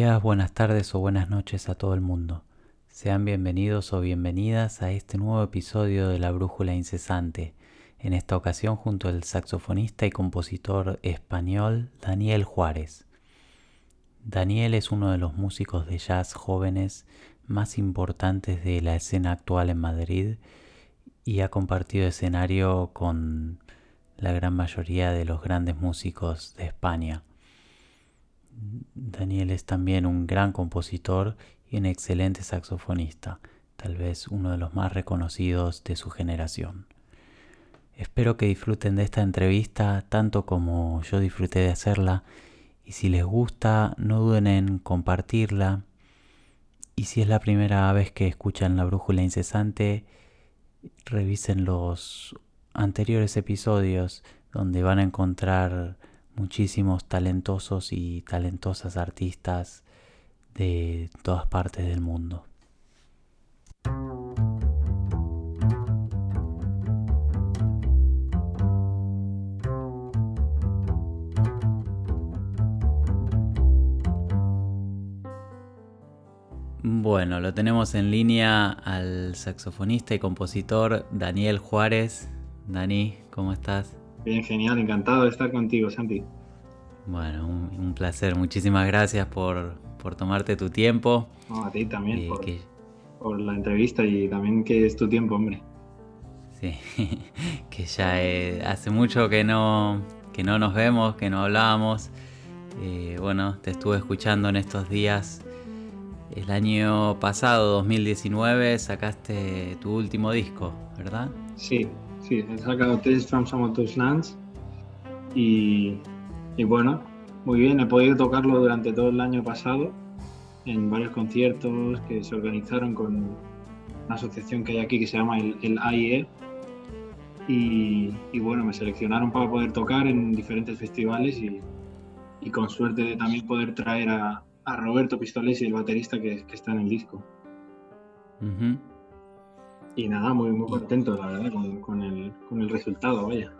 buenas tardes o buenas noches a todo el mundo. Sean bienvenidos o bienvenidas a este nuevo episodio de La Brújula Incesante, en esta ocasión junto al saxofonista y compositor español Daniel Juárez. Daniel es uno de los músicos de jazz jóvenes más importantes de la escena actual en Madrid y ha compartido escenario con la gran mayoría de los grandes músicos de España. Daniel es también un gran compositor y un excelente saxofonista, tal vez uno de los más reconocidos de su generación. Espero que disfruten de esta entrevista tanto como yo disfruté de hacerla y si les gusta no duden en compartirla y si es la primera vez que escuchan la brújula incesante revisen los anteriores episodios donde van a encontrar muchísimos talentosos y talentosas artistas de todas partes del mundo. Bueno, lo tenemos en línea al saxofonista y compositor Daniel Juárez. Dani, ¿cómo estás? Bien, genial, encantado de estar contigo, Santi. Bueno, un, placer, muchísimas gracias por, tomarte tu tiempo. a ti también, por, la entrevista y también que es tu tiempo, hombre. Sí, que ya eh, hace mucho que no, que no nos vemos, que no hablábamos. Eh, bueno, te estuve escuchando en estos días. El año pasado, 2019, sacaste tu último disco, ¿verdad? Sí, sí, he sacado of Those Lands. Y, bueno, muy bien, he podido tocarlo durante todo el año pasado en varios conciertos que se organizaron con una asociación que hay aquí que se llama el, AIE y, bueno, me seleccionaron para poder tocar en diferentes festivales y, con suerte de también poder traer a, Roberto Pistolesi, el baterista que, está en el disco. Y nada, muy, muy contento, la verdad, con, el, resultado, vaya.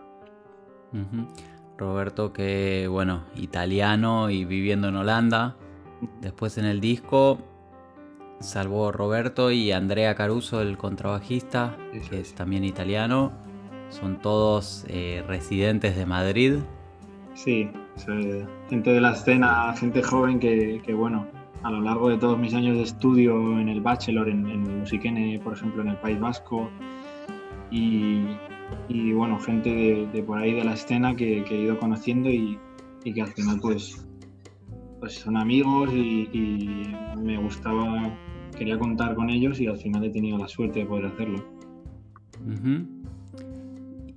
Roberto, que bueno, italiano y viviendo en Holanda. Después en el disco, salvo Roberto y Andrea Caruso, el contrabajista, que es también italiano. Son todos eh, residentes de Madrid. Sí, gente de la escena, gente joven que, que bueno, a lo largo de todos mis años de estudio en el bachelor, en, en Musiquene, por ejemplo, en el País Vasco, y, bueno, gente de, por ahí de la escena que, he ido conociendo y, que al final pues, pues son amigos y, me gustaba, quería contar con ellos y al final he tenido la suerte de poder hacerlo.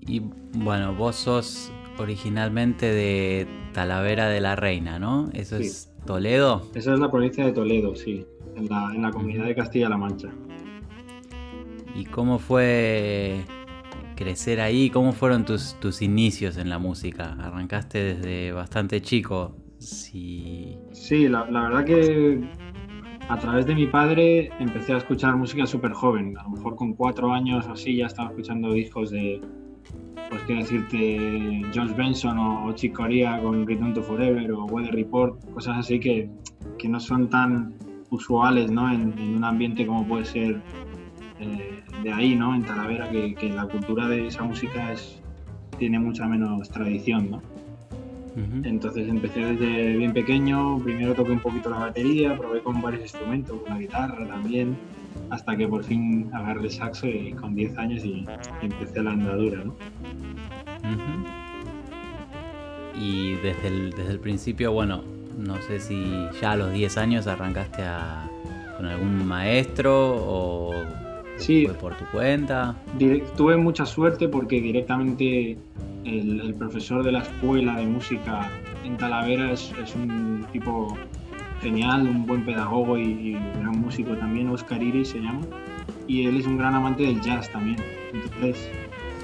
Y bueno, vos sos originalmente de Talavera de la Reina, ¿no? Eso es ¿Toledo? Esa es la provincia de Toledo, sí, en la, comunidad de Castilla-La Mancha. ¿Y cómo fue crecer ahí? ¿Cómo fueron tus, tus inicios en la música? ¿Arrancaste desde bastante chico? Sí, sí la, verdad que a través de mi padre empecé a escuchar música súper joven. A lo mejor con cuatro años o así ya estaba escuchando discos de, pues quiero decirte, Josh Benson o, Chick Corea con Return to Forever o Weather Report, cosas así que, que no son tan usuales ¿no? en, un ambiente como puede ser eh, de ahí, ¿no? en Talavera, que, que, la cultura de esa música es, tiene mucha menos tradición. ¿no? Entonces empecé desde bien pequeño, primero toqué un poquito la batería, probé con varios instrumentos, una guitarra también, hasta que por fin agarré el saxo y con 10 años y, empecé la andadura, ¿no? Y desde el, desde el principio, bueno, no sé si ya a los 10 años arrancaste con algún maestro o sí, fue por tu cuenta. tuve mucha suerte porque directamente el, profesor de la escuela de música en Talavera es, es un tipo genial, un buen pedagogo y, gran músico también, Oscar Iris se llama, y él es un gran amante del jazz también. Entonces,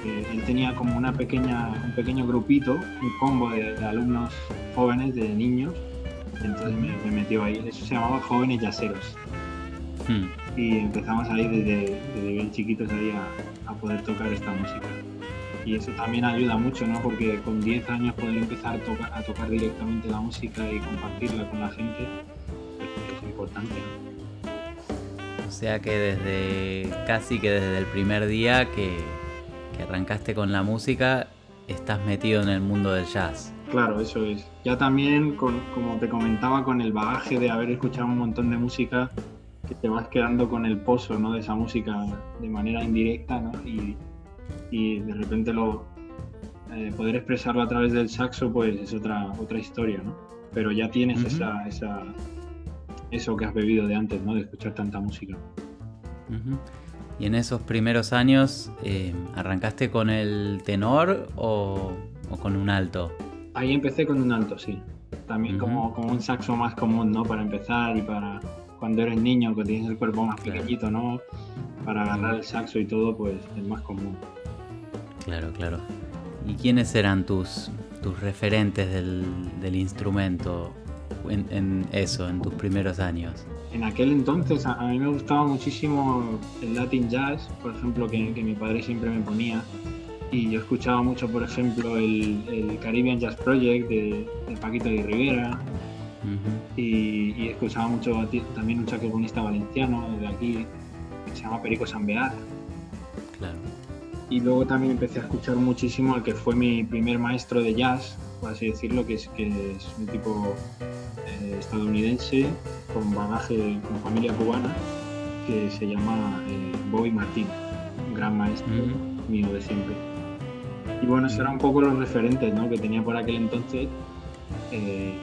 eh, él tenía como una pequeña, un pequeño grupito, un combo de, alumnos jóvenes, de niños, entonces me, metió ahí. Eso se llamaba Jóvenes Yaceros. Hmm. Y empezamos ahí desde, desde bien chiquitos ahí a, a, poder tocar esta música. Y eso también ayuda mucho, ¿no? Porque con 10 años poder empezar a tocar, a tocar directamente la música y compartirla con la gente, importante. O sea que desde casi que desde el primer día que, que arrancaste con la música, estás metido en el mundo del jazz. Claro, eso es. Ya también, con, como te comentaba, con el bagaje de haber escuchado un montón de música, que te vas quedando con el pozo ¿no? de esa música de manera indirecta ¿no? y, y de repente lo, eh, poder expresarlo a través del saxo pues es otra, otra historia, ¿no? Pero ya tienes esa, esa, eso que has bebido de antes, ¿no? De escuchar tanta música. Y en esos primeros años, eh, ¿arrancaste con el tenor o, con un alto? Ahí empecé con un alto, sí. También como, como un saxo más común, ¿no? Para empezar y para cuando eres niño, que tienes el cuerpo más pequeñito, ¿no? Para agarrar el saxo y todo, pues es más común. Claro, claro. ¿Y quiénes eran tus, tus referentes del, del instrumento en, eso, en tus primeros años? En aquel entonces a, mí me gustaba muchísimo el Latin Jazz, por ejemplo, que, que mi padre siempre me ponía. Y yo escuchaba mucho, por ejemplo, el, el Caribbean Jazz Project de, Paquito de Rivera. y, y, escuchaba mucho también un saxofonista valenciano de aquí que se llama Perico Sambear. Claro y luego también empecé a escuchar muchísimo al que fue mi primer maestro de jazz, por así decirlo, que es, que es un tipo eh, estadounidense con bagaje, con familia cubana, que se llama eh, Bobby Martín, un gran maestro mío de siempre. Y bueno, esos eran un poco los referentes ¿no? que tenía por aquel entonces. Eh,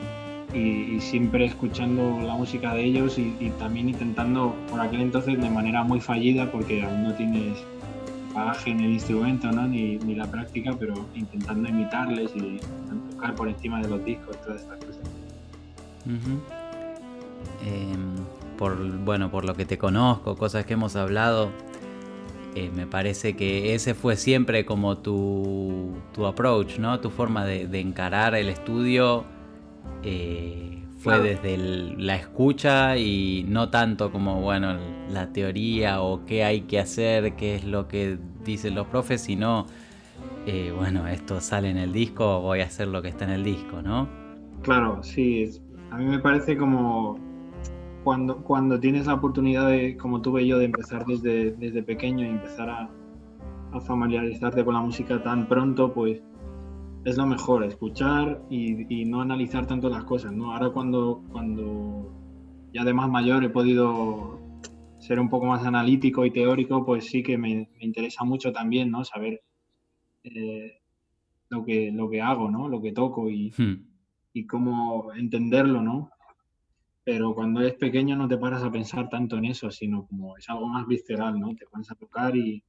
y, siempre escuchando la música de ellos y, y, también intentando por aquel entonces de manera muy fallida porque aún no tienes bagaje en el instrumento, ¿no? ni, ni, la práctica, pero intentando imitarles y tocar por encima de los discos, todas estas cosas. Em, por, bueno, por lo que te conozco, cosas que hemos hablado, eh, me parece que ese fue siempre como tu, tu approach, ¿no? Tu forma de, de encarar el estudio. Eh, fue desde la escucha y no tanto como, bueno, la teoría o qué hay que hacer, qué es lo que dicen los profes, sino, eh, bueno, esto sale en el disco, voy a hacer lo que está en el disco, ¿no? Claro, sí. A mí me parece como cuando, cuando tienes la oportunidad de, como tuve yo, de empezar desde, desde pequeño y empezar a, familiarizarte con la música tan pronto, pues es lo mejor, escuchar y, no analizar tanto las cosas, ¿no? Ahora cuando, cuando ya de más mayor he podido ser un poco más analítico y teórico, pues sí que me, interesa mucho también, ¿no? Saber eh, lo, que, lo que hago, ¿no? Lo que toco y, hmm. y cómo entenderlo, ¿no? Pero cuando eres pequeño no te paras a pensar tanto en eso, sino como es algo más visceral, ¿no? Te pones a tocar y,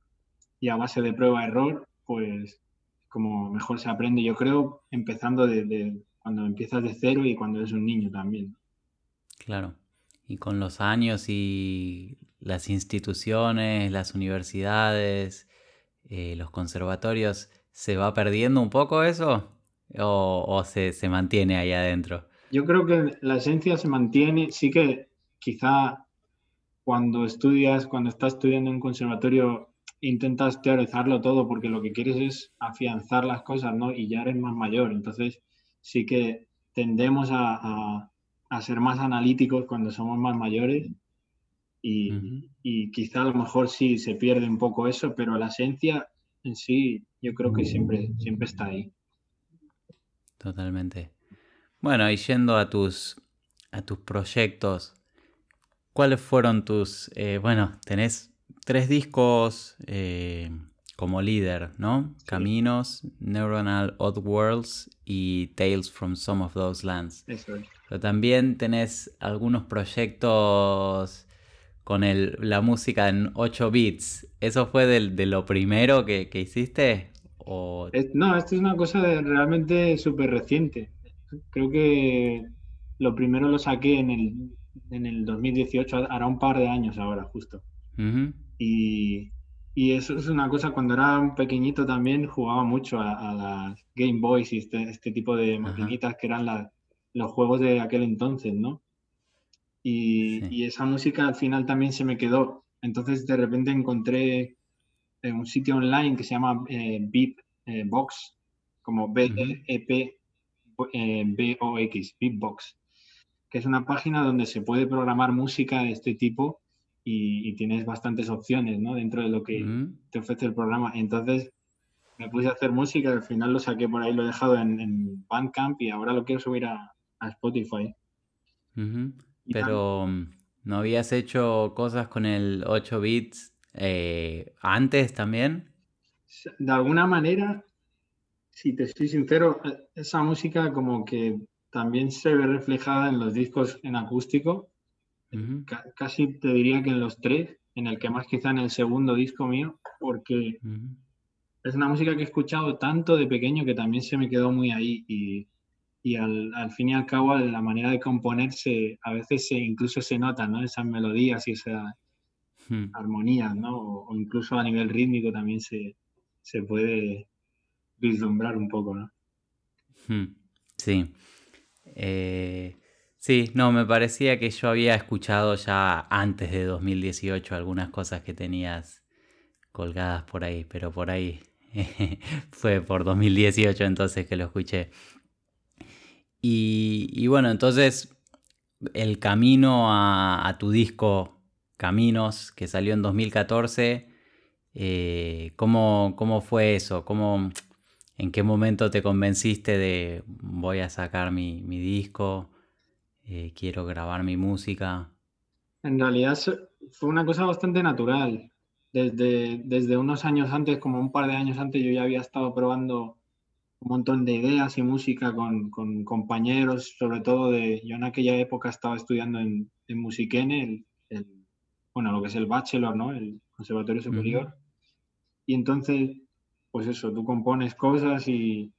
y a base de prueba-error, pues como mejor se aprende, yo creo, empezando de, cuando empiezas de cero y cuando eres un niño también. Claro. Y con los años y las instituciones, las universidades, eh, los conservatorios, ¿se va perdiendo un poco eso? ¿O, se, se, mantiene ahí adentro? Yo creo que la esencia se mantiene, sí que quizá cuando estudias, cuando estás estudiando en conservatorio, intentas teorizarlo todo porque lo que quieres es afianzar las cosas, ¿no? Y ya eres más mayor, entonces sí que tendemos a, ser más analíticos cuando somos más mayores y, quizá a lo mejor sí se pierde un poco eso, pero la esencia en sí yo creo que siempre, siempre está ahí. Totalmente. Bueno, y yendo a tus, a tus proyectos, ¿cuáles fueron tus, eh, bueno, tenés tres discos eh, como líder, ¿no? Caminos, Neuronal Odd Worlds y Tales from Some of Those Lands. Pero también tenés algunos proyectos con el, la música en 8 bits. ¿Eso fue de, lo primero que, hiciste? O... no, esto es una cosa realmente súper reciente. Creo que lo primero lo saqué en el, en el 2018, hará un par de años ahora, justo. Y, y, eso es una cosa, cuando era un pequeñito también jugaba mucho a, las Game Boys y este, este tipo de maquinitas que eran los juegos de aquel entonces, ¿no? Y, y, esa música al final también se me quedó. Entonces de repente encontré en un sitio online que se llama eh, eh, como B-E-P-B-O-X, Beatbox. que es una página donde se puede programar música de este tipo y, tienes bastantes opciones ¿no? dentro de lo que te ofrece el programa. Entonces me puse a hacer música, al final lo saqué por ahí, lo he dejado en, Bandcamp y ahora lo quiero subir a, Spotify. Pero mm, ¿no habías hecho cosas con el 8 bits eh, antes también? De alguna manera, si te soy sincero, eh, esa música como que también se ve reflejada en los discos en acústico. Casi te diría que en los tres, en el que más quizá en el segundo disco mío, porque es una música que he escuchado tanto de pequeño que también se me quedó muy ahí y, y al, al, fin y al cabo la manera de componerse a veces se, incluso se nota, ¿no? Esas melodías y esa hmm. armonía, ¿no? O, incluso a nivel rítmico también se, se puede vislumbrar un poco, ¿no? Hmm. Sí. Eh, sí, no, me parecía que yo había escuchado ya antes de 2018 algunas cosas que tenías colgadas por ahí, pero por ahí fue por 2018 entonces que lo escuché. Y, bueno, entonces el camino a, tu disco Caminos, que salió en 2014, eh, ¿cómo, ¿cómo, fue eso? ¿Cómo, ¿En qué momento te convenciste de voy a sacar mi, disco? Eh, quiero grabar mi música. En realidad fue una cosa bastante natural. Desde, desde unos años antes, como un par de años antes, yo ya había estado probando un montón de ideas y música con, compañeros, sobre todo de, yo en aquella época estaba estudiando en, en Musiquene, el, bueno, lo que es el bachelor, ¿no? El conservatorio superior. Y entonces pues eso, tú compones cosas y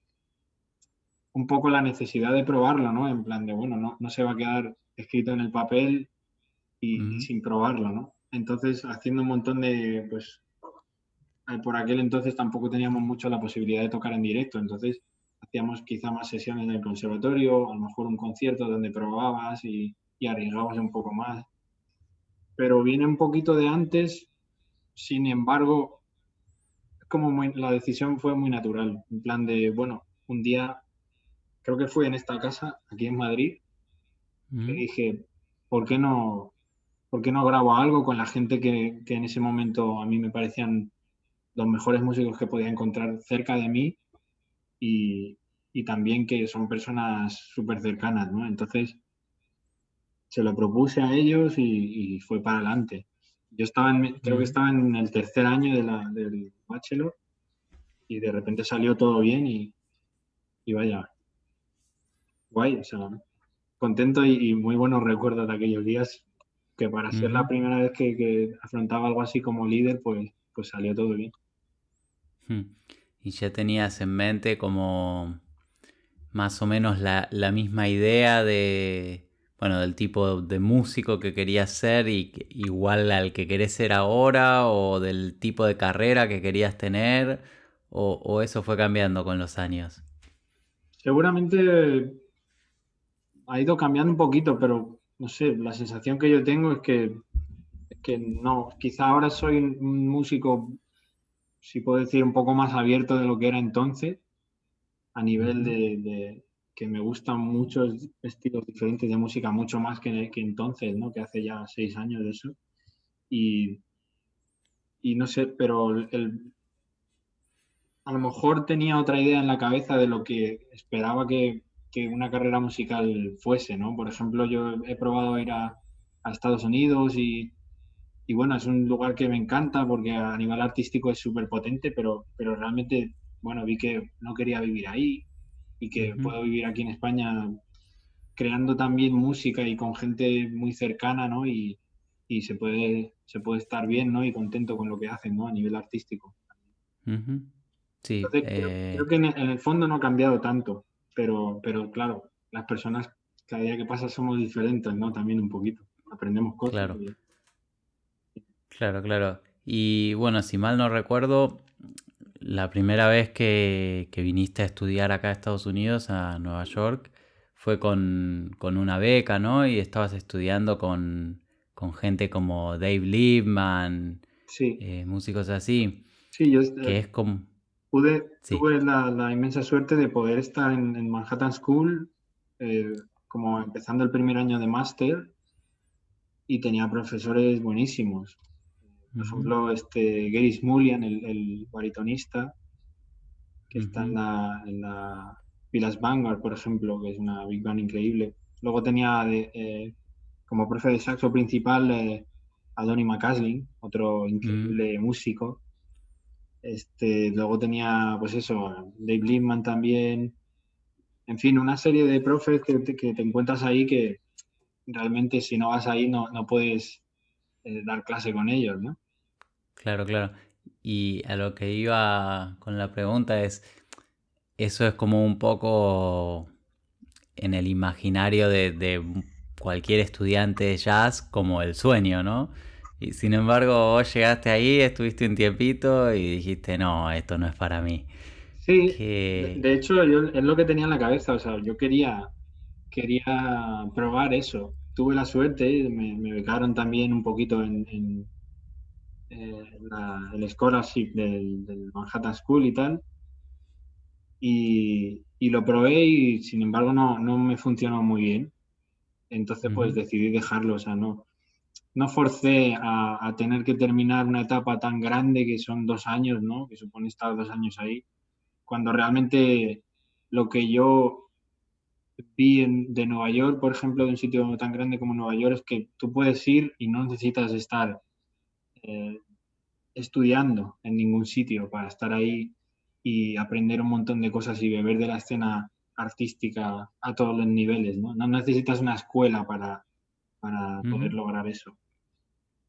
un poco la necesidad de probarlo, ¿no? En plan de, bueno, no, no se va a quedar escrito en el papel y, sin probarlo, ¿no? Entonces, haciendo un montón de, pues, por aquel entonces tampoco teníamos mucho la posibilidad de tocar en directo, entonces hacíamos quizá más sesiones en el conservatorio, a lo mejor un concierto donde probabas y, y arriesgabas un poco más. Pero viene un poquito de antes, sin embargo, como la decisión fue muy natural, en plan de, bueno, un día, creo que fue en esta casa, aquí en Madrid, que dije, ¿por qué no, por qué no grabo algo con la gente que, en ese momento a mí me parecían los mejores músicos que podía encontrar cerca de mí y, también que son personas súper cercanas, ¿no? Entonces, se lo propuse a ellos y, fue para adelante. Yo estaba en, creo que estaba en el tercer año de la, del bachelor y de repente salió todo bien y, vaya, guay, o sea, contento y, muy buenos recuerdos de aquellos días que para ser la primera vez que, afrontaba algo así como líder, pues, pues salió todo bien. Y ya tenías en mente como más o menos la misma idea de, bueno, del tipo de músico que querías ser y igual al que querés ser ahora o del tipo de carrera que querías tener o, eso fue cambiando con los años? Seguramente ha ido cambiando un poquito, pero no sé, la sensación que yo tengo es que, que no, quizá ahora soy un músico, si puedo decir, un poco más abierto de lo que era entonces, a nivel de que me gustan muchos estilos diferentes de música, mucho más que, que entonces, ¿no? Que hace ya seis años de eso. Y, y no sé, pero el, a lo mejor tenía otra idea en la cabeza de lo que esperaba que, que una carrera musical fuese, ¿no? Por ejemplo, yo he probado ir a, a Estados Unidos y, y, bueno, es un lugar que me encanta porque a nivel artístico es súper potente, pero, pero realmente, bueno, vi que no quería vivir ahí y que puedo vivir aquí en España creando también música y con gente muy cercana, ¿no? Y, y se, puede, se puede estar bien, ¿no? Y contento con lo que hacen, ¿no? A nivel artístico. Sí. Eh, creo, que en el, fondo no ha cambiado tanto, pero, pero claro, las personas cada día que pasa somos diferentes, ¿no? También un poquito. Aprendemos cosas. Claro. Claro, claro. Y bueno, si mal no recuerdo, la primera vez que, viniste a estudiar acá a Estados Unidos, a Nueva York, fue con, una beca, ¿no? Y estabas estudiando con, gente como Dave Liebman, eh, músicos así. Sí, yo que es como... pude, tuve la, inmensa suerte de poder estar en, Manhattan School, eh, como empezando el primer año de máster y tenía profesores buenísimos. Por ejemplo, este Gary Smulian, el, baritonista, que está en la, en la Pilas Vanguard, por ejemplo, que es una big band increíble. Luego tenía eh, como profe de saxo principal eh, a Donny McCaslin, otro increíble músico. Este, luego tenía, pues eso, Dave Lindman también. En fin, una serie de profes que te, encuentras ahí que realmente si no vas ahí no, no puedes eh, dar clase con ellos, ¿no? Claro, claro. Y a lo que iba con la pregunta es, eso es como un poco en el imaginario de, cualquier estudiante de jazz como el sueño, ¿no? Y sin embargo, vos llegaste ahí, estuviste un tiempito y dijiste, no, esto no es para mí. Sí, de hecho es lo que tenía en la cabeza, o sea, yo quería, quería probar eso. Tuve la suerte, me, me becaron también un poquito en, el scholarship del, del Manhattan School y tal y, lo probé y sin embargo no, no me funcionó muy bien. Entonces pues decidí dejarlo, o sea, no, no forcé a, tener que terminar una etapa tan grande que son dos años, ¿no? Que supone estar dos años ahí, cuando realmente lo que yo vi de Nueva York, por ejemplo, de un sitio tan grande como Nueva York, es que tú puedes ir y no necesitas estar eh, estudiando en ningún sitio para estar ahí y aprender un montón de cosas y beber de la escena artística a todos los niveles, ¿no? No necesitas una escuela para, para poder lograr eso.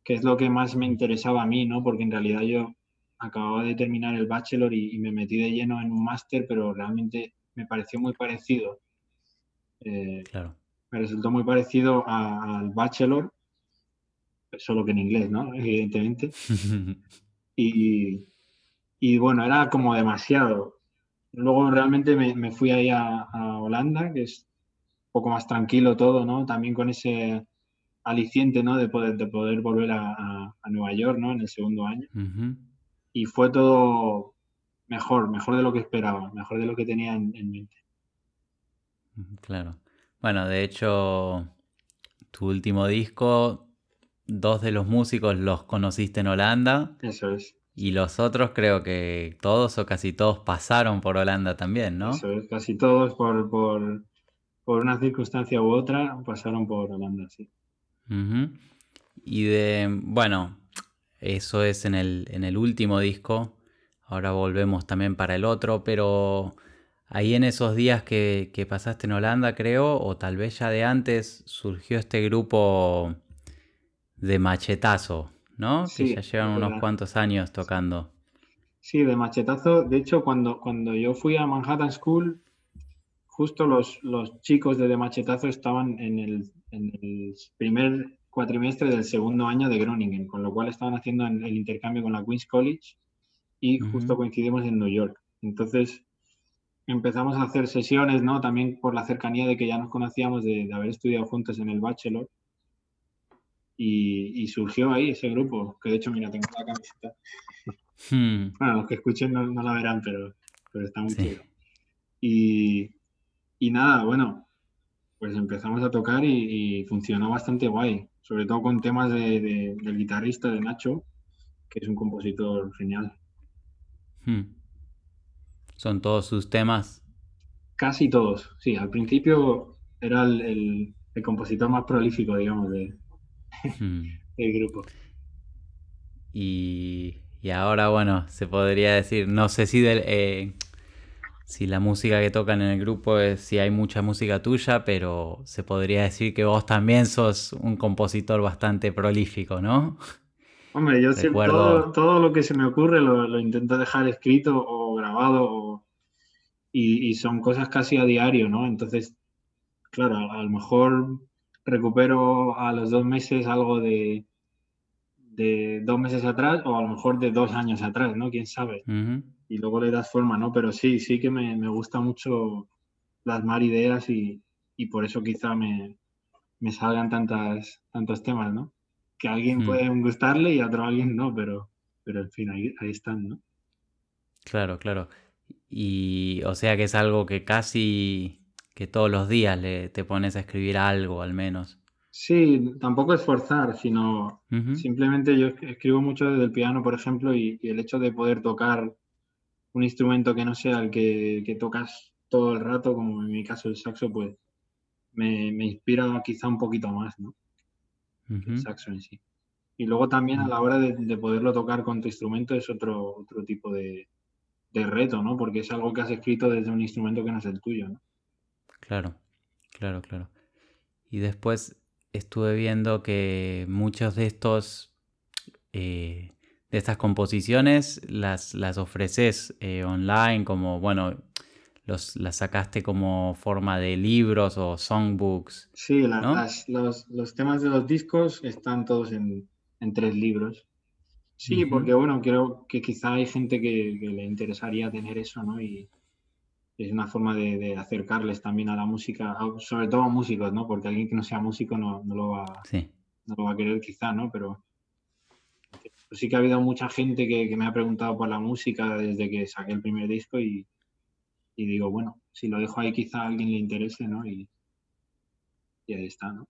Que es lo que más me interesaba a mí, ¿no? Porque en realidad yo acababa de terminar el bachelor y, me metí de lleno en un máster, pero realmente me pareció muy parecido. Eh, claro. Me resultó muy parecido al bachelor, solo que en inglés, ¿no? Evidentemente. y, y bueno, era como demasiado. Luego realmente me, fui ahí a, Holanda, que es un poco más tranquilo todo, ¿no? También con ese aliciente, ¿no? De poder, de poder volver a, Nueva York, ¿no? En el segundo año. Y fue todo mejor, mejor de lo que esperaba, mejor de lo que tenía en, en mente. Claro. Bueno, de hecho, tu último disco, dos de los músicos los conociste en Holanda. Eso es. Y los otros creo que todos o casi todos pasaron por Holanda también, ¿no? Eso es, casi todos por, por, por una circunstancia u otra pasaron por Holanda, sí. Y de, bueno, eso es en el, en el último disco, ahora volvemos también para el otro, pero ahí en esos días que, que pasaste en Holanda, creo, o tal vez ya de antes, surgió este grupo de machetazo. ¿no? que ya llevan unos cuantos años tocando. Sí, de machetazo. De hecho, cuando, cuando yo fui a Manhattan School, justo los, los chicos de, de Machetazo estaban en el, en el, primer cuatrimestre del segundo año de Groningen, con lo cual estaban haciendo el intercambio con la Queen's College y justo coincidimos en New York. Entonces empezamos a hacer sesiones, ¿no? También por la cercanía de que ya nos conocíamos de, de haber estudiado juntos en el bachelor y, surgió ahí ese grupo, que de hecho, mira, tengo la camiseta. Hmm. Bueno, los que escuchen no, la verán, pero, pero está muy chido. Y, y, nada, bueno, pues empezamos a tocar y, funcionó bastante guay, sobre todo con temas de, del guitarrista de Nacho, que es un compositor genial. Hmm. ¿Son todos sus temas? Casi todos, sí. Al principio era el, el compositor más prolífico, digamos, de, Hmm. el grupo. Y, ahora, bueno, se podría decir, no sé si, eh, si la música que tocan en el grupo es, si hay mucha música tuya, pero se podría decir que vos también sos un compositor bastante prolífico, ¿no? Hombre, yo siempre todo, lo que se me ocurre lo, intento dejar escrito o grabado y, son cosas casi a diario, ¿no? Entonces, claro, a lo mejor recupero a los dos meses algo de, de dos meses atrás o a lo mejor de dos años atrás, ¿no? Quién sabe. Y luego le das forma, ¿no? Pero sí, sí que me, me gusta mucho plasmar ideas y, y por eso quizá me, me, salgan tantas, tantos temas, ¿no? Que a alguien puede gustarle y a otro alguien no, pero, pero en fin, ahí, ahí están, ¿no? Claro, claro. Y o sea que es algo que casi que todos los días le, te pones a escribir algo al menos. Sí, tampoco es forzar, sino simplemente yo escribo mucho desde el piano, por ejemplo, y, el hecho de poder tocar un instrumento que no sea el que, tocas todo el rato, como en mi caso el saxo, pues me, inspira quizá un poquito más, ¿no? El saxo en sí. Y luego también a la hora de, poderlo tocar con tu instrumento es otro, otro tipo de, de reto, ¿no? Porque es algo que has escrito desde un instrumento que no es el tuyo, ¿no? Claro, claro, claro. Y después estuve viendo que muchos de estos, eh, de estas composiciones las, las ofreces eh, online como, bueno, los, las sacaste como forma de libros o songbooks. Sí, los, temas de los discos están todos en, tres libros. Sí, porque bueno, creo que quizá hay gente que, que, le interesaría tener eso, ¿no? Y, es una forma de, acercarles también a la música, sobre todo a músicos, ¿no? Porque alguien que no sea músico no, lo, va, no lo va a querer quizá, ¿no? Pero sí que ha habido mucha gente que, me ha preguntado por la música desde que saqué el primer disco y, y digo, bueno, si lo dejo ahí quizá a alguien le interese, ¿no? Y, y ahí está, ¿no?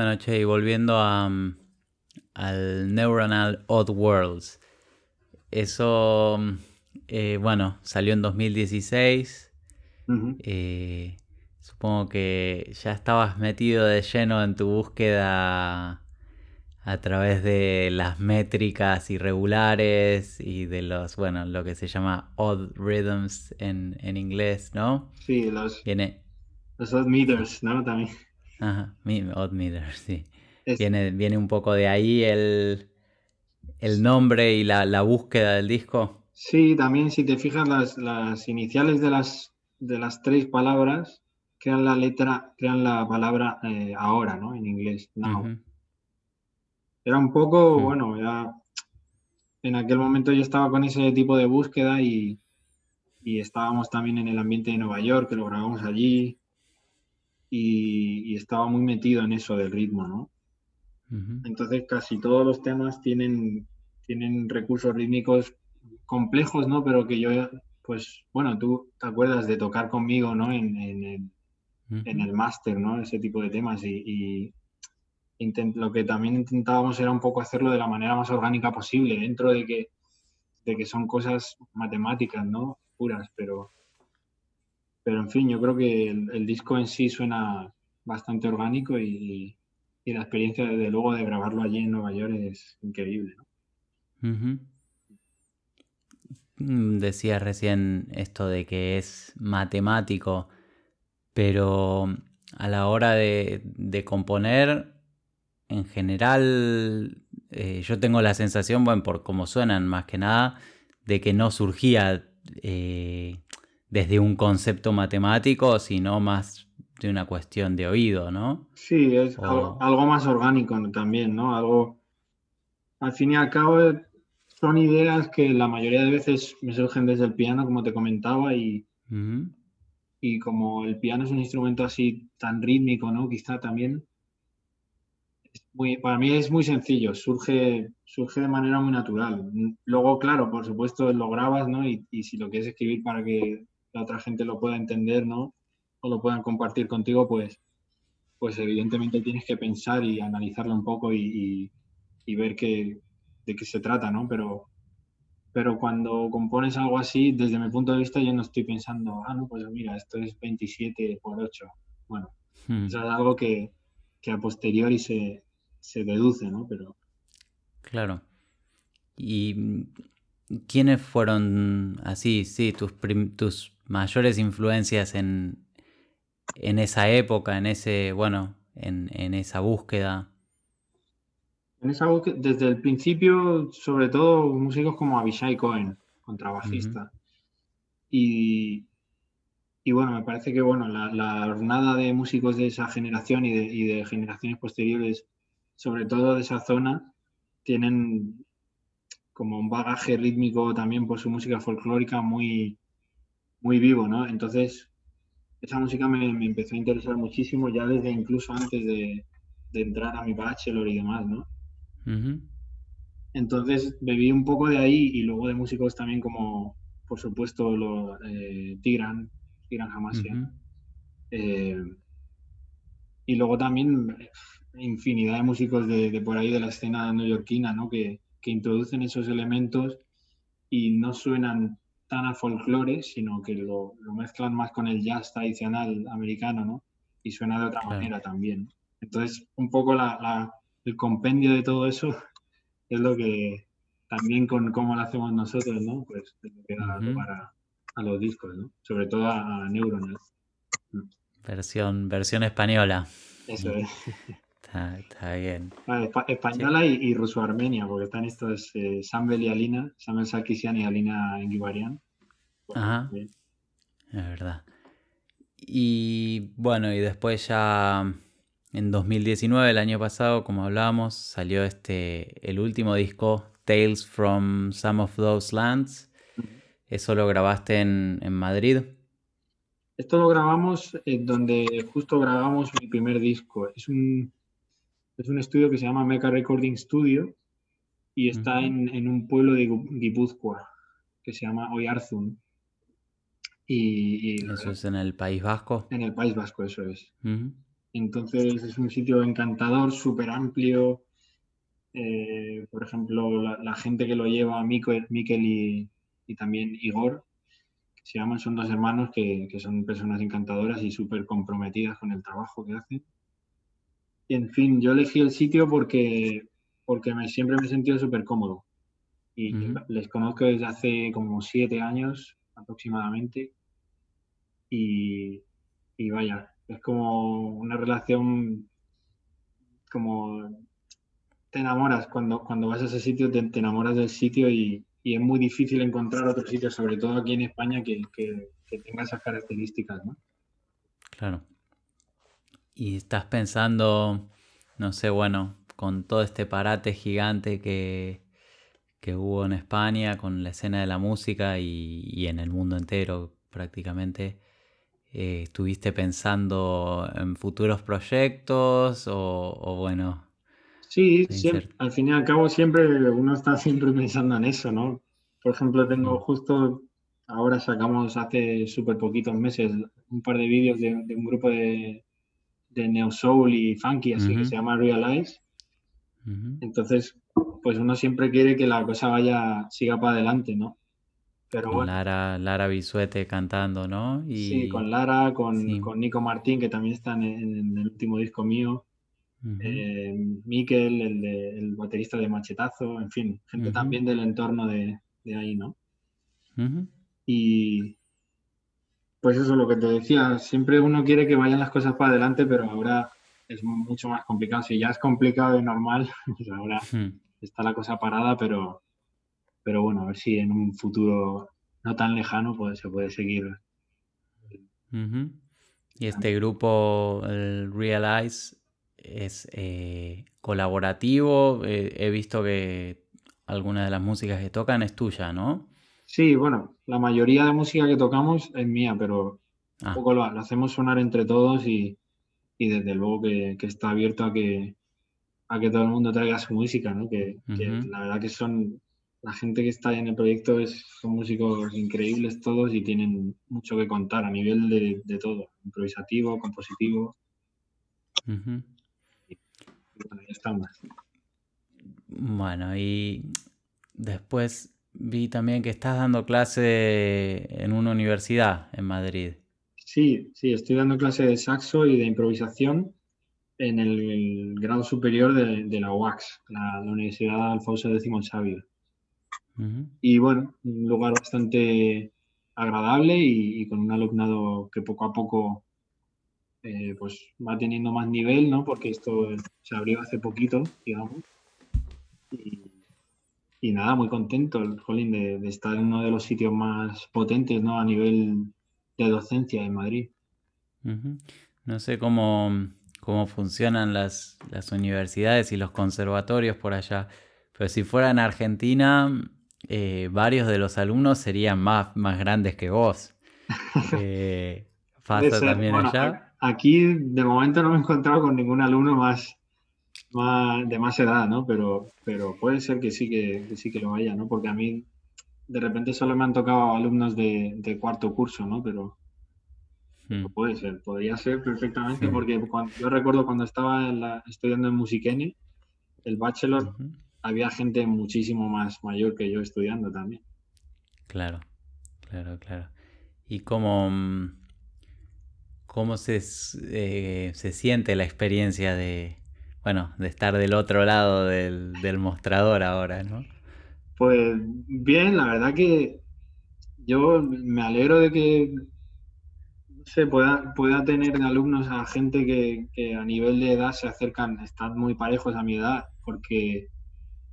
Bueno, che, y volviendo a, mm, al Neuronal Odd Worlds. Eso, mm, eh, bueno, salió en 2016. Eh, supongo que ya estabas metido de lleno en tu búsqueda a través de las métricas irregulares y de los, bueno, lo que se llama odd rhythms en, inglés, ¿no? Sí, los, los odd meters, ¿no? También. Ajá, odd sí. Viene, viene un poco de ahí el, el nombre y la, búsqueda del disco. Sí, también si te fijas las, las iniciales de las, de las tres palabras crean la letra, crean la palabra eh, ahora, ¿no? En inglés, now. Era un poco, bueno, ya en aquel momento yo estaba con ese tipo de búsqueda y, y estábamos también en el ambiente de Nueva York, que lo grabamos allí y, y estaba muy metido en eso del ritmo, ¿no? Entonces casi todos los temas tienen, tienen recursos rítmicos complejos, ¿no? Pero que yo, pues, bueno, tú te acuerdas de tocar conmigo, ¿no? En, en, el máster, ¿no? Ese tipo de temas y, lo que también intentábamos era un poco hacerlo de la manera más orgánica posible, dentro de que, de que son cosas matemáticas, ¿no? Puras, pero, pero en fin, yo creo que el disco en sí suena bastante orgánico y, la experiencia, desde luego, de grabarlo allí en Nueva York es increíble. ¿no? Mm, decía recién esto de que es matemático, pero a la hora de, componer, en general, eh, yo tengo la sensación, bueno, por cómo suenan más que nada, de que no surgía eh, desde un concepto matemático, sino más de una cuestión de oído, ¿no? Sí, es algo, más orgánico también, ¿no? Algo, al fin y al cabo, son ideas que la mayoría de veces me surgen desde el piano, como te comentaba, y, y como el piano es un instrumento así tan rítmico, ¿no? Quizá también, muy, para mí es muy sencillo, surge, surge de manera muy natural. Luego, claro, por supuesto, lo grabas, ¿no? Y, y si lo quieres escribir para que la otra gente lo pueda entender, ¿no? o lo puedan compartir contigo, pues, pues evidentemente tienes que pensar y analizarlo un poco y, ver qué, de qué se trata, ¿no? Pero, pero cuando compones algo así, desde mi punto de vista, yo no estoy pensando, ah, no, pues mira, esto es 27 por 8. Bueno, hmm. eso es algo que, a posteriori se, se deduce, ¿no? Pero... Claro. ¿Y quiénes fueron así, sí, tus, tus mayores influencias en, en esa época, en ese, bueno, en, esa búsqueda? En esa búsqueda, desde el principio, sobre todo músicos como Abishai Cohen, contrabajista. y, y, bueno, me parece que bueno, la, la, jornada de músicos de esa generación y de, y de generaciones posteriores, sobre todo de esa zona, tienen como un bagaje rítmico también por su música folclórica muy, muy vivo, ¿no? Entonces, esa música me, empezó a interesar muchísimo ya desde incluso antes de, entrar a mi bachelor y demás, ¿no? Entonces bebí un poco de ahí y luego de músicos también como, por supuesto, lo, eh, Tigran, Tigran Hamasia. Eh, y luego también infinidad de músicos de, por ahí de la escena neoyorquina, ¿no? Que, que introducen esos elementos y no suenan tan a folclore, sino que lo, mezclan más con el jazz tradicional americano, ¿no? Y suena de otra manera también. Entonces, un poco la, el compendio de todo eso es lo que también con cómo lo hacemos nosotros, ¿no? Pues es lo que da para a los discos, ¿no? Sobre todo a, Neuronal. Mm. Versión, versión española. Eso es. Está, bien. española y, ruso-armenia, porque están estos eh, Sambel y Alina, Samuel Sarkisian y Alina Enguibarian. Ajá. Es verdad. Y bueno, y después ya en 2019, el año pasado, como hablábamos, salió este el último disco, Tales from Some of Those Lands. Eso lo grabaste en, en Madrid. Esto lo grabamos en donde justo grabamos mi primer disco. Es un, es un estudio que se llama Mecha Recording Studio y está en, un pueblo de Guipúzcoa que se llama Oyarzun. Y, ¿Eso es en el País Vasco? En el País Vasco, eso es. Entonces es un sitio encantador, súper amplio. Eh, por ejemplo, la, gente que lo lleva, Mikel, y, y, también Igor, que se llaman, son dos hermanos que, que son personas encantadoras y súper comprometidas con el trabajo que hacen. Y en fin, yo elegí el sitio porque, porque me, siempre me he sentido súper cómodo. Y les conozco desde hace como siete años aproximadamente. Y, y vaya, es como una relación como te enamoras cuando, cuando vas a ese sitio, te, enamoras del sitio y, y, es muy difícil encontrar otro sitio, sobre todo aquí en España, que, que, que, tenga esas características, ¿no? Claro. Y estás pensando, no sé, bueno, con todo este parate gigante que, que hubo en España, con la escena de la música y, y en el mundo entero prácticamente, eh, ¿Estuviste pensando en futuros proyectos o, bueno? Sí, al fin y al cabo siempre uno está siempre pensando en eso, ¿no? Por ejemplo, tengo mm. justo, ahora sacamos hace súper poquitos meses un par de vídeos de, un grupo de, de Neo Soul y Funky, así que se llama Realize. Entonces, pues uno siempre quiere que la cosa vaya, siga para adelante, ¿no? con Lara, Lara Bisuete cantando, ¿no? Sí, con Lara, con, Nico Martín, que también está en, el último disco mío. Eh, Miquel, el, el, baterista de Machetazo, en fin, gente también del entorno de, ahí, ¿no? Y pues eso es lo que te decía, siempre uno quiere que vayan las cosas para adelante, pero ahora es mucho más complicado. Si ya es complicado y normal, pues ahora está la cosa parada, pero pero bueno, a ver si en un futuro no tan lejano pues, se puede seguir. Y este grupo, el Realize, es eh, colaborativo. Eh, he visto que algunas de las músicas que tocan es tuya, ¿no? Sí, bueno, la mayoría de música que tocamos es mía, pero un ah. poco lo, hacemos sonar entre todos y, desde luego que, está abierto a que, a que todo el mundo traiga su música, ¿no? que la verdad que son la gente que está en el proyecto es, son músicos increíbles todos y tienen mucho que contar a nivel de, todo, improvisativo, compositivo. y, bueno, ya estamos. Bueno, y después vi también que estás dando clase en una universidad en Madrid. Sí, sí, estoy dando clase de saxo y de improvisación en el, grado superior de, la UAX, la, Universidad Alfonso X Sabio. Y bueno, un lugar bastante agradable y, con un alumnado que poco a poco eh, pues va teniendo más nivel, ¿no? Porque esto se abrió hace poquito, digamos. Y, nada, muy contento, Jolín, de, estar en uno de los sitios más potentes, ¿no? A nivel de docencia en Madrid. No sé cómo, cómo funcionan las, las universidades y los conservatorios por allá, pero si fuera en Argentina, eh, varios de los alumnos serían más, más grandes que vos. Eh, ¿Pasa también allá? Aquí de momento no me he encontrado con ningún alumno más, más de más edad, ¿no? Pero, pero puede ser que sí que, sí que lo haya, ¿no? Porque a mí de repente solo me han tocado alumnos de, cuarto curso, ¿no? Pero, hmm. puede ser, podría ser perfectamente, hmm. porque yo recuerdo cuando estaba estudiando en Musiquene, el bachelor, había gente muchísimo más mayor que yo estudiando también. Claro, claro, claro. ¿Y cómo, mm, cómo se, eh, se siente la experiencia de, bueno, de estar del otro lado del, mostrador ahora, ¿no? Pues bien, la verdad que yo me alegro de que se pueda, pueda tener alumnos a gente que, que, a nivel de edad se acercan, están muy parejos a mi edad, porque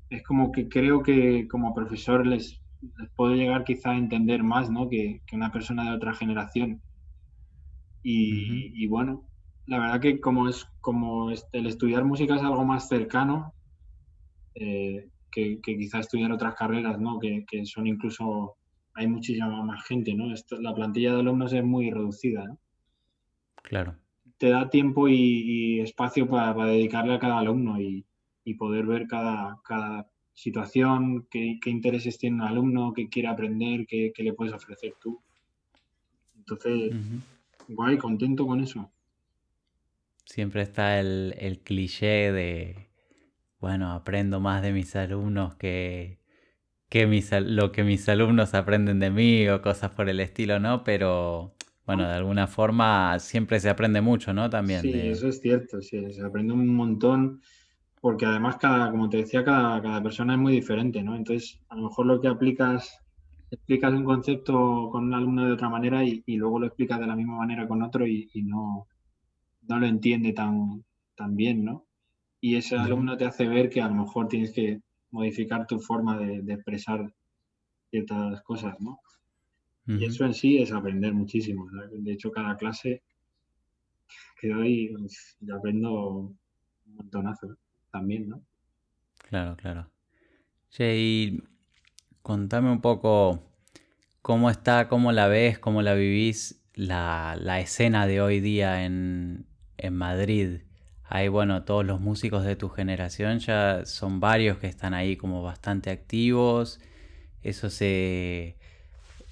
es como que creo que como profesor les, puedo llegar quizá a entender más ¿no? que, una persona de otra generación. Y, bueno, la verdad que como es como el estudiar música es algo más cercano eh, que, que, quizá estudiar otras carreras, ¿no? Que, son incluso, hay muchísima más gente, ¿no? la plantilla de alumnos es muy reducida, ¿no? Claro. Te da tiempo y, espacio para, para, dedicarle a cada alumno y, y poder ver cada, cada situación, qué, qué, intereses tiene un alumno, qué quiere aprender, qué, qué le puedes ofrecer tú. Entonces, guay, contento con eso. Siempre está el, el cliché de, bueno, aprendo más de mis alumnos que, que mis, lo que mis alumnos aprenden de mí o cosas por el estilo, ¿no? Pero bueno, de alguna forma siempre se aprende mucho, ¿no? También. Sí, eso es cierto, sí, se aprende un montón porque además cada, como te decía, cada, cada persona es muy diferente, ¿no? Entonces, a lo mejor lo que aplicas, explicas un concepto con un alumno de otra manera y, luego lo explicas de la misma manera con otro y, no, no lo entiende tan, tan bien, ¿no? Y ese alumno te hace ver que a lo mejor tienes que modificar tu forma de, expresar ciertas cosas, ¿no? Y eso en sí es aprender muchísimo. De hecho, cada clase que doy, pues, yo aprendo un montonazo también, ¿no? Claro, claro. Che, y contame un poco cómo está, cómo la ves, cómo la vivís la, la escena de hoy día en, en Madrid. Hay, bueno, todos los músicos de tu generación ya son varios que están ahí como bastante activos. Eso se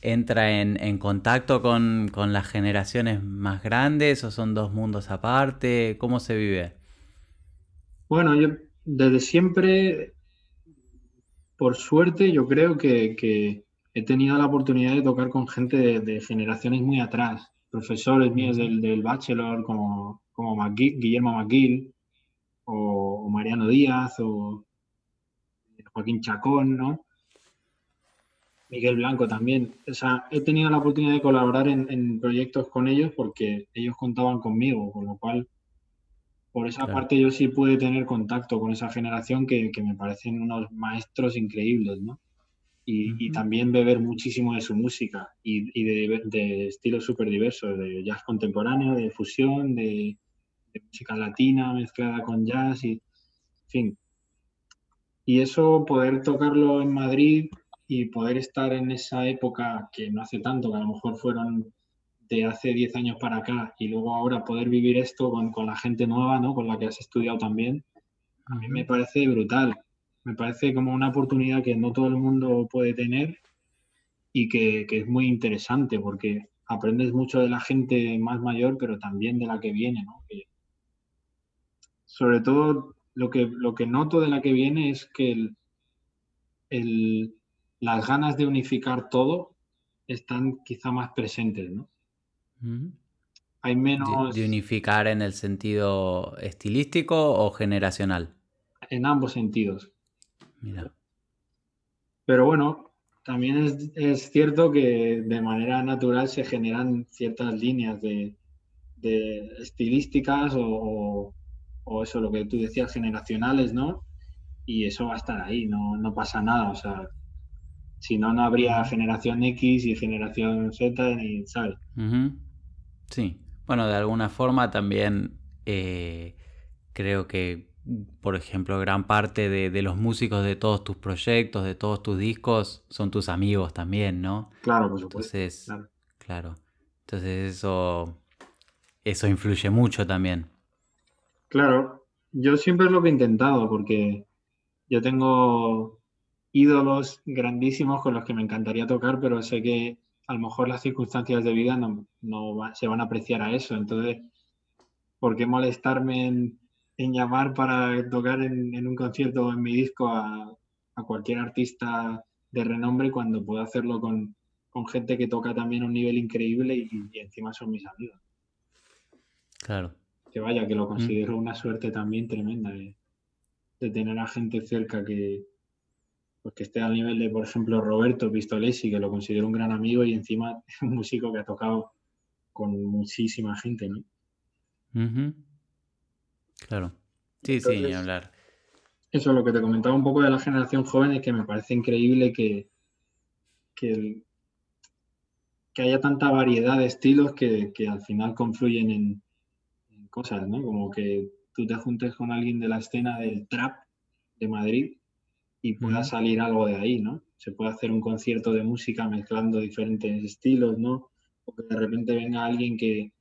entra en, contacto con, las generaciones más grandes o son dos mundos aparte. ¿Cómo se vive? Bueno, yo desde siempre, por suerte, yo creo que, he tenido la oportunidad de tocar con gente de, generaciones muy atrás, profesores míos del, del bachelor como como Guillermo McGill o, Mariano Díaz o Joaquín Chacón, ¿no? Miguel Blanco también. O sea, he tenido la oportunidad de colaborar en, proyectos con ellos porque ellos contaban conmigo, con lo cual, por esa parte yo sí pude tener contacto con esa generación que, me parecen unos maestros increíbles, ¿no? Y, también beber muchísimo de su música y, de, de, estilos súper diversos, de jazz contemporáneo, de fusión, de, música latina mezclada con jazz y, en fin. Y eso, poder tocarlo en Madrid y poder estar en esa época que no hace tanto, que a lo mejor fueron de hace 10 años para acá, y luego ahora poder vivir esto con, con la gente nueva, ¿no? Con la que has estudiado también, a mí me parece brutal. Me parece como una oportunidad que no todo el mundo puede tener y que, que es muy interesante porque aprendes mucho de la gente más mayor, pero también de la que viene, ¿no? Sobre todo lo que, lo que noto de la que viene es que el, las ganas de unificar todo están quizá más presentes, ¿no? Hay menos... De, unificar en el sentido estilístico o generacional? En ambos sentidos. Mira. Pero bueno, también es, es, cierto que de manera natural se generan ciertas líneas de, de estilísticas o, o eso, lo que tú decías, generacionales, ¿no? Y eso va a estar ahí, no, no pasa nada, o sea, si no, no habría generación X y generación Z, ni, ¿sabes? Sí, bueno, de alguna forma también eh, creo que, por ejemplo, gran parte de, los músicos de todos tus proyectos, de todos tus discos, son tus amigos también, ¿no? Claro, por supuesto. Entonces, claro. Entonces eso, eso influye mucho también. Claro, yo siempre es lo que he intentado, porque yo tengo ídolos grandísimos con los que me encantaría tocar, pero sé que a lo mejor las circunstancias de vida no, se van a apreciar a eso. Entonces, ¿por qué molestarme en, llamar para tocar en, un concierto o en mi disco a, cualquier artista de renombre cuando puedo hacerlo con, gente que toca también a un nivel increíble y encima son mis amigos? Claro que vaya, que lo mm. considero una suerte también tremenda de, tener a gente cerca que, pues que esté al nivel de, por ejemplo, Roberto Pistolesi, que lo considero un gran amigo y encima un músico que ha tocado con muchísima gente, ¿no? Claro. Sí, sí, ni hablar. Eso es lo que te comentaba un poco de la generación joven, es que me parece increíble que, que, que haya tanta variedad de estilos que, que al final confluyen en, cosas, ¿no? Como que tú te juntes con alguien de la escena del trap de Madrid y pueda salir algo de ahí, ¿no? Se puede hacer un concierto de música mezclando diferentes estilos, ¿no? O que de repente venga alguien que,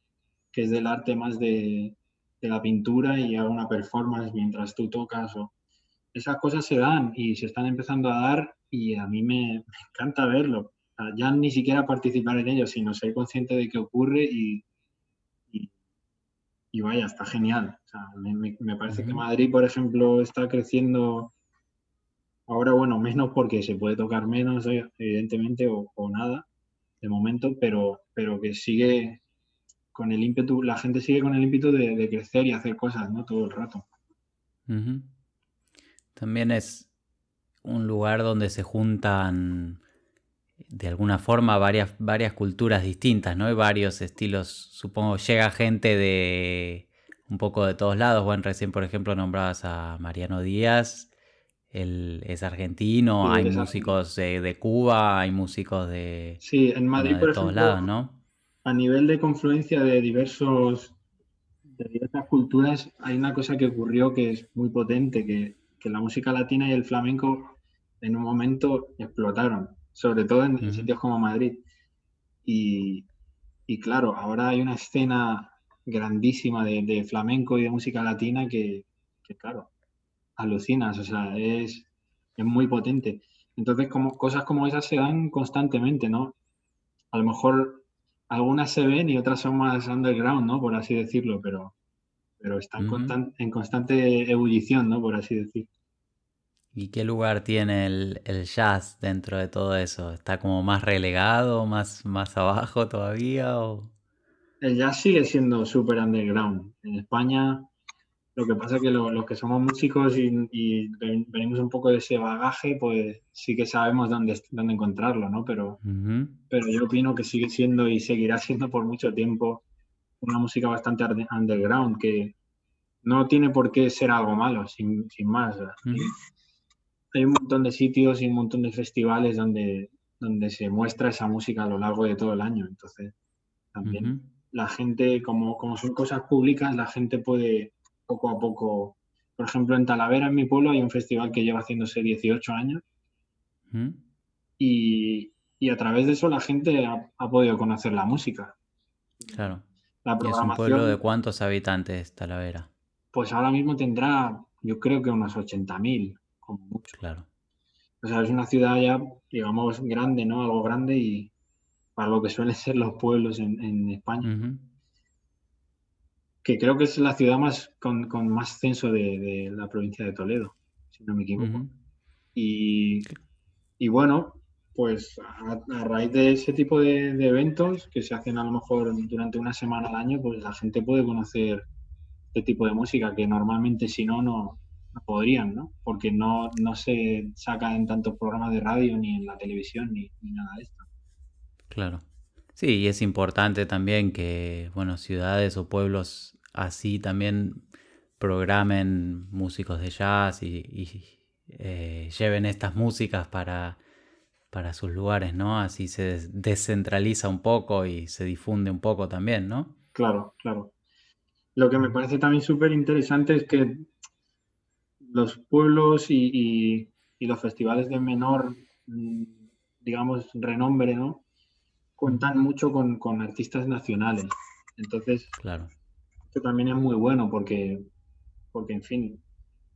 es del arte más de, la pintura y haga una performance mientras tú tocas. O... Esas cosas se dan y se están empezando a dar y a mí me, encanta verlo. ya ni siquiera participar en ello, sino ser consciente de que ocurre y, y vaya, está genial. me, parece que Madrid, por ejemplo, está creciendo ahora, bueno, menos porque se puede tocar menos, eh, evidentemente, o, nada de momento, pero, pero que sigue con el ímpetu, la gente sigue con el ímpetu de, crecer y hacer cosas, ¿no? Todo el rato. También es un lugar donde se juntan de alguna forma varias, varias culturas distintas, ¿no? Hay varios estilos, supongo, llega gente de un poco de todos lados. Bueno, recién, por ejemplo, nombrabas a Mariano Díaz, él es argentino, hay músicos de, Cuba, hay músicos de, sí, en Madrid, por todos lados, ¿no? A nivel de confluencia de diversos de diversas culturas, hay una cosa que ocurrió que es muy potente, que, que la música latina y el flamenco en un momento explotaron sobre todo en, sitios como Madrid. Y, claro, ahora hay una escena grandísima de, flamenco y de música latina que, claro, alucinas, o sea, es, es muy potente. Entonces, como, cosas como esas se dan constantemente, ¿no? A lo mejor algunas se ven y otras son más underground, ¿no? Por así decirlo, pero, pero están en constante ebullición, ¿no? Por así decir. ¿Y qué lugar tiene el, jazz dentro de todo eso? ¿Está como más relegado, más, más abajo todavía? O... El jazz sigue siendo súper underground. En España, lo que pasa es que los que somos músicos y, venimos un poco de ese bagaje, pues sí que sabemos dónde, dónde encontrarlo, ¿no? Pero, pero yo opino que sigue siendo y seguirá siendo por mucho tiempo una música bastante underground, que no tiene por qué ser algo malo, sin, más hay un montón de sitios y un montón de festivales donde, donde se muestra esa música a lo largo de todo el año. Entonces, también la gente, como, como son cosas públicas, la gente puede poco a poco. Por ejemplo, en Talavera, en mi pueblo, hay un festival que lleva haciéndose 18 años. y, a través de eso la gente ha, podido conocer la música. Claro. ¿Y es un pueblo de cuántos habitantes Talavera? Pues ahora mismo tendrá, yo creo que unos 80.000 como mucho. Claro. O sea, es una ciudad ya, digamos, grande, ¿no? Algo grande y para lo que suelen ser los pueblos en, España. Que creo que es la ciudad más con, más censo de, la provincia de Toledo, si no me equivoco. y, bueno, pues a, raíz de ese tipo de, eventos que se hacen a lo mejor durante una semana al año, pues la gente puede conocer este tipo de música que normalmente si no, no, podrían, ¿no? Porque no, no se saca en tantos programas de radio ni en la televisión ni, nada de esto. Claro. Sí, y es importante también que, bueno, ciudades o pueblos así también programen músicos de jazz y, eh, lleven estas músicas para, para sus lugares, ¿no? Así se descentraliza un poco y se difunde un poco también, ¿no? Claro, claro. Lo que me parece también súper interesante es que los pueblos y, los festivales de menor, mm, digamos, renombre, ¿no? Cuentan mucho con, artistas nacionales. Entonces, claro. esto también es muy bueno porque, porque en fin,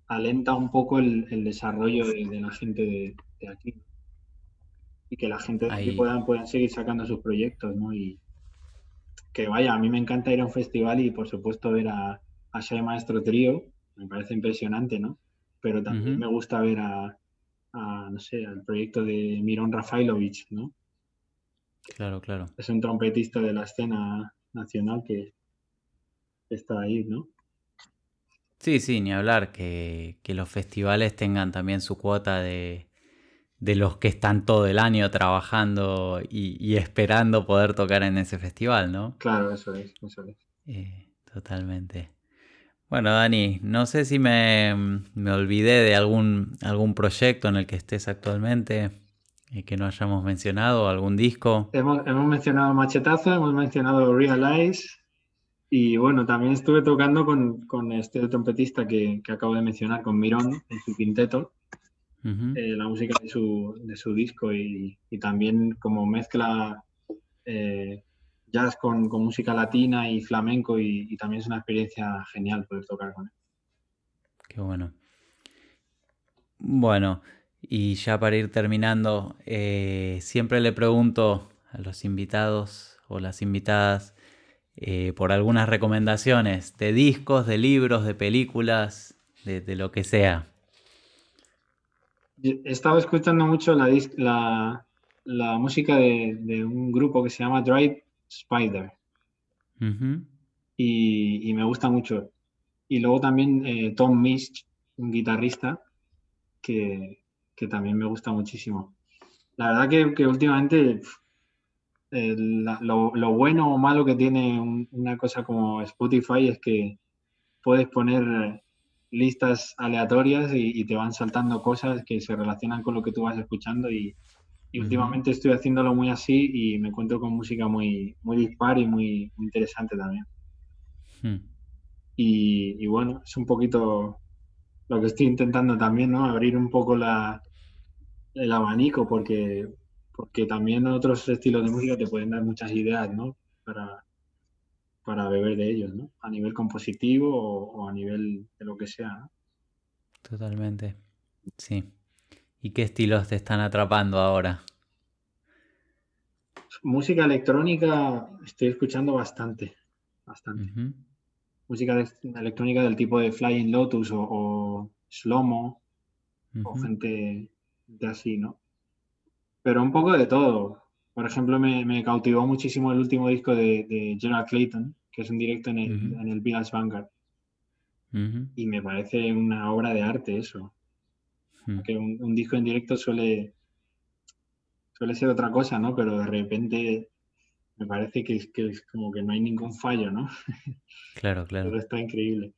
alenta un poco el, desarrollo de, la gente de, aquí. Y que la gente de aquí puedan, puedan seguir sacando sus proyectos, ¿no? Y que vaya, a mí me encanta ir a un festival y por supuesto ver a, a Maestro Trío, me parece impresionante, ¿no? Pero también me gusta ver a, no sé, al proyecto de Miron Rafailovich, ¿no? Claro, claro. Es un trompetista de la escena nacional que está ahí, ¿no? Sí, sí, ni hablar, que, los festivales tengan también su cuota de, los que están todo el año trabajando y, esperando poder tocar en ese festival, ¿no? Claro, eso es, eso es. Eh, totalmente. Bueno, Dani, no sé si me, olvidé de algún, algún proyecto en el que estés actualmente y que no hayamos mencionado, algún disco. Hemos, mencionado Machetazo, hemos mencionado Realize y bueno, también estuve tocando con, este trompetista que, acabo de mencionar, con Mirón, en su quinteto, eh, la música de su, de su disco y, también como mezcla eh, jazz con, música latina y flamenco y, también es una experiencia genial poder tocar con él. Qué bueno. Bueno, y ya para ir terminando, eh, siempre le pregunto a los invitados o las invitadas eh, por algunas recomendaciones de discos, de libros, de películas, de, lo que sea. He estado escuchando mucho la, la, música de, un grupo que se llama Drive Spider. y, me gusta mucho. Y luego también eh, Tom Misch, un guitarrista, que, también me gusta muchísimo. La verdad que, últimamente lo, bueno o malo que tiene una cosa como Spotify es que puedes poner listas aleatorias y, te van saltando cosas que se relacionan con lo que tú vas escuchando y, últimamente estoy haciéndolo muy así y me encuentro con música muy, muy dispar y muy, interesante también. Hmm. Y, bueno, es un poquito lo que estoy intentando también, ¿no? Abrir un poco la, el abanico porque, porque también otros estilos de música te pueden dar muchas ideas, ¿no? Para, para beber de ellos, ¿no? A nivel compositivo o, a nivel de lo que sea. Totalmente. Sí. ¿Y qué estilos te están atrapando ahora? Música electrónica estoy escuchando bastante, bastante. Música electrónica del tipo de Flying Lotus o, Slomo o gente de así, ¿no? Pero un poco de todo. Por ejemplo, me, cautivó muchísimo el último disco de, Gerald Clayton, que es un directo en el, en el Village Vanguard. Y me parece una obra de arte eso. Que un, disco en directo suele, suele ser otra cosa, ¿no? Pero de repente me parece que es, que es como que no hay ningún fallo, ¿no? Claro, claro. Pero está increíble.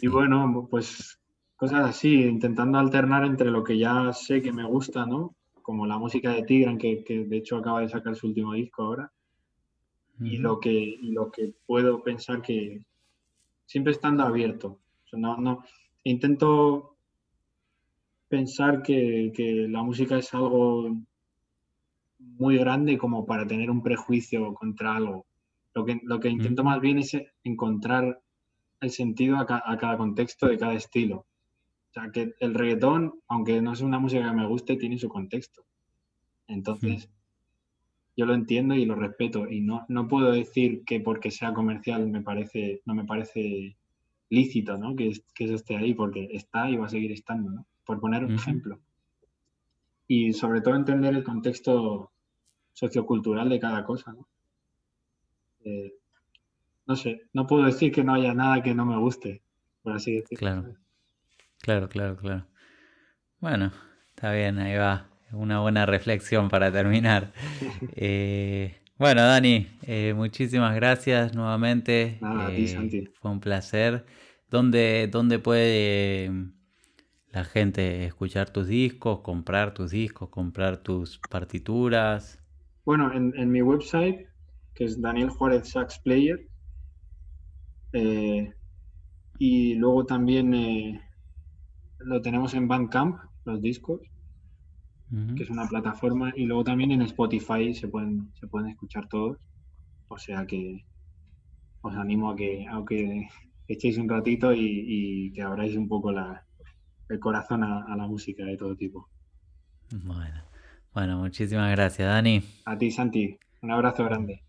Y bueno, pues cosas así, intentando alternar entre lo que ya sé que me gusta, ¿no? Como la música de Tigran, que, que de hecho acaba de sacar su último disco ahora y, lo que, lo que puedo pensar que siempre estando abierto. no, no, intento pensar que, que, la música es algo muy grande como para tener un prejuicio contra algo. Lo que, lo que intento más bien es encontrar el sentido a, a, cada contexto de cada estilo. O sea, que el reggaetón, aunque no es una música que me guste, tiene su contexto. Entonces, yo lo entiendo y lo respeto y no, no puedo decir que porque sea comercial me parece, no me parece lícito, ¿no? Que, que eso esté ahí porque está y va a seguir estando, ¿no? Por poner un ejemplo. Y sobre todo entender el contexto sociocultural de cada cosa, ¿no? Eh, no sé, no puedo decir que no haya nada que no me guste, por así decirlo. Claro, claro, claro, claro. Bueno, está bien, ahí va una buena reflexión para terminar. Eh, bueno, Dani, eh, muchísimas gracias nuevamente. Eh, fue un placer. ¿Dónde, ¿Dónde, puede la gente escuchar tus discos, comprar tus discos, comprar tus partituras? Bueno, en, mi website, que es Daniel Juárez Sax Player, y luego también lo tenemos en Bandcamp, los discos que es una plataforma, y luego también en Spotify se pueden, se pueden escuchar todos. O sea que os animo a que, aunque echéis un ratito y, que abráis un poco la, el corazón a, la música de todo tipo. Bueno, bueno, muchísimas gracias, Dani. A ti, Santi. Un abrazo grande.